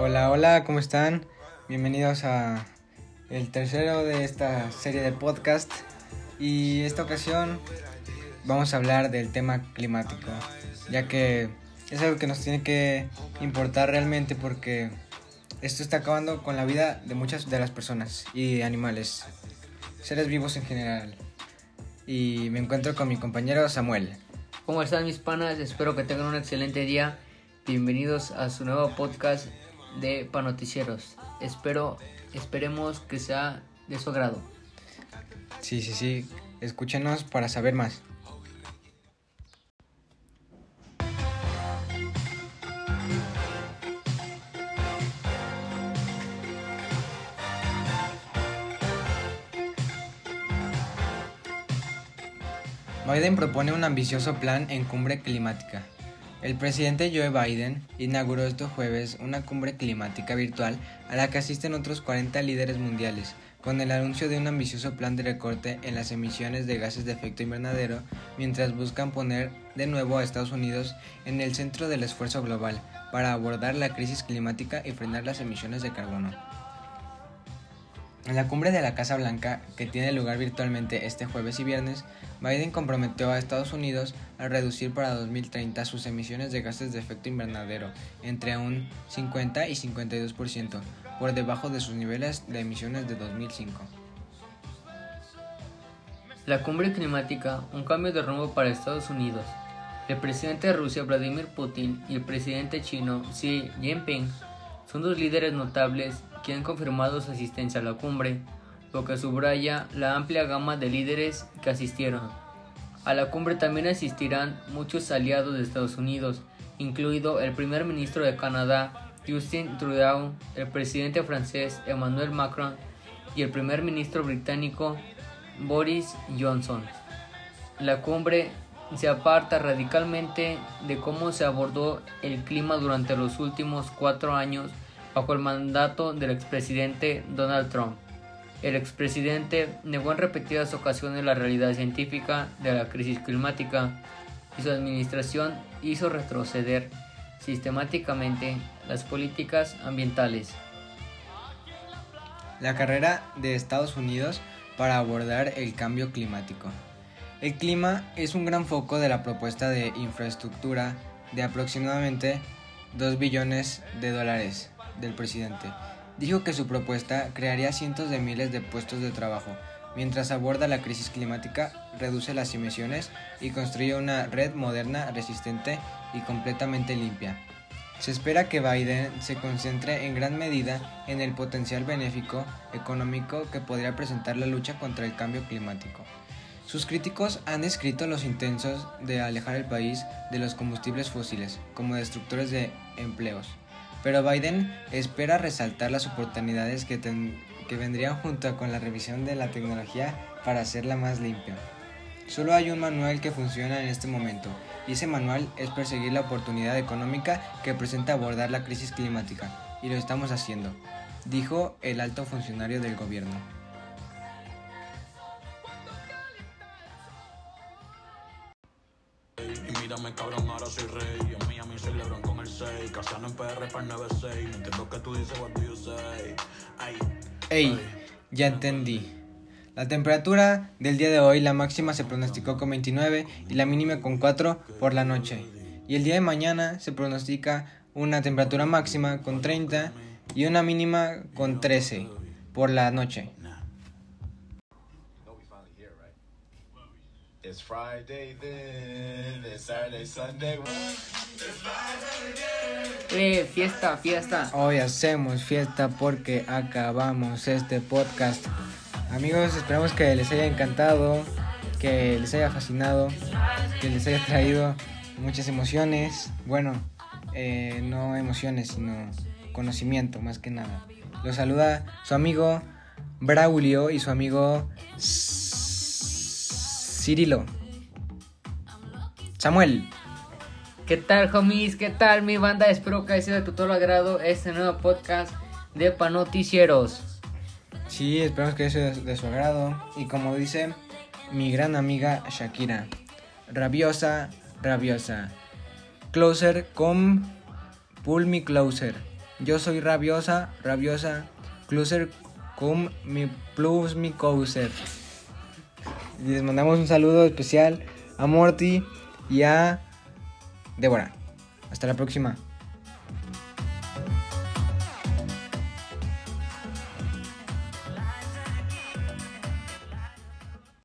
Hola, hola, ¿cómo están? Bienvenidos a el tercero de esta serie de podcast y esta ocasión vamos a hablar del tema climático, ya que es algo que nos tiene que importar realmente porque esto está acabando con la vida de muchas de las personas y animales, seres vivos en general. Y me encuentro con mi compañero Samuel. ¿Cómo están mis panas? Espero que tengan un excelente día. Bienvenidos a su nuevo podcast de Panoticieros. Espero, esperemos que sea de su agrado. Sí, sí, sí. Escúchenos para saber más. Biden propone un ambicioso plan en cumbre climática. El presidente Joe Biden inauguró este jueves una cumbre climática virtual a la que asisten otros 40 líderes mundiales, con el anuncio de un ambicioso plan de recorte en las emisiones de gases de efecto invernadero, mientras buscan poner de nuevo a Estados Unidos en el centro del esfuerzo global para abordar la crisis climática y frenar las emisiones de carbono. En la cumbre de la Casa Blanca, que tiene lugar virtualmente este jueves y viernes, Biden comprometió a Estados Unidos a reducir para 2030 sus emisiones de gases de efecto invernadero entre un 50 y 52%, por debajo de sus niveles de emisiones de 2005. La cumbre climática, un cambio de rumbo para Estados Unidos. El presidente de Rusia, Vladimir Putin, y el presidente chino, Xi Jinping, son dos líderes notables que han confirmado su asistencia a la cumbre, lo que subraya la amplia gama de líderes que asistieron. A la cumbre también asistirán muchos aliados de Estados Unidos, incluido el primer ministro de Canadá, Justin Trudeau, el presidente francés Emmanuel Macron y el primer ministro británico Boris Johnson. La cumbre se aparta radicalmente de cómo se abordó el clima durante los últimos cuatro años bajo el mandato del expresidente Donald Trump. El expresidente negó en repetidas ocasiones la realidad científica de la crisis climática y su administración hizo retroceder sistemáticamente las políticas ambientales. La carrera de Estados Unidos para abordar el cambio climático. El clima es un gran foco de la propuesta de infraestructura de aproximadamente 2 billones de dólares del presidente. Dijo que su propuesta crearía cientos de miles de puestos de trabajo, mientras aborda la crisis climática, reduce las emisiones y construye una red moderna, resistente y completamente limpia. Se espera que Biden se concentre en gran medida en el potencial benéfico económico que podría presentar la lucha contra el cambio climático. Sus críticos han descrito los intentos de alejar el país de los combustibles fósiles como destructores de empleos. Pero Biden espera resaltar las oportunidades que, que vendrían junto con la revisión de la tecnología para hacerla más limpia. Solo hay un manual que funciona en este momento, y ese manual es perseguir la oportunidad económica que presenta abordar la crisis climática, y lo estamos haciendo, dijo el alto funcionario del gobierno. Mírame cabrón, ahora soy rey. En Miami celebran con el 6. Casano en PR para el 96. No entiendo que tú dices, what do you say? Ey, ya entendí. La temperatura del día de hoy, la máxima se pronosticó con 29 y la mínima con 4 por la noche. Y el día de mañana se pronostica una temperatura máxima con 30 y una mínima con 13 por la noche. It's Friday then, it's Saturday, Sunday. Eh, fiesta, fiesta. Hoy hacemos fiesta porque acabamos este podcast. Amigos, esperamos que les haya encantado, que les haya fascinado, que les haya traído muchas emociones. Bueno, eh, no emociones, sino conocimiento más que nada. Los saluda su amigo Braulio y su amigo Cirilo. Samuel. ¿Qué tal, homies? ¿Qué tal, mi banda? Espero que haya sido de tu todo agrado este nuevo podcast de Panoticieros. Sí, esperamos que haya sido de su agrado. Y como dice mi gran amiga Shakira, rabiosa, rabiosa. Closer, come, pull me closer. Yo soy rabiosa, rabiosa, cluser cum mi plus mi couser. Les mandamos un saludo especial a Morty y a Débora. Hasta la próxima.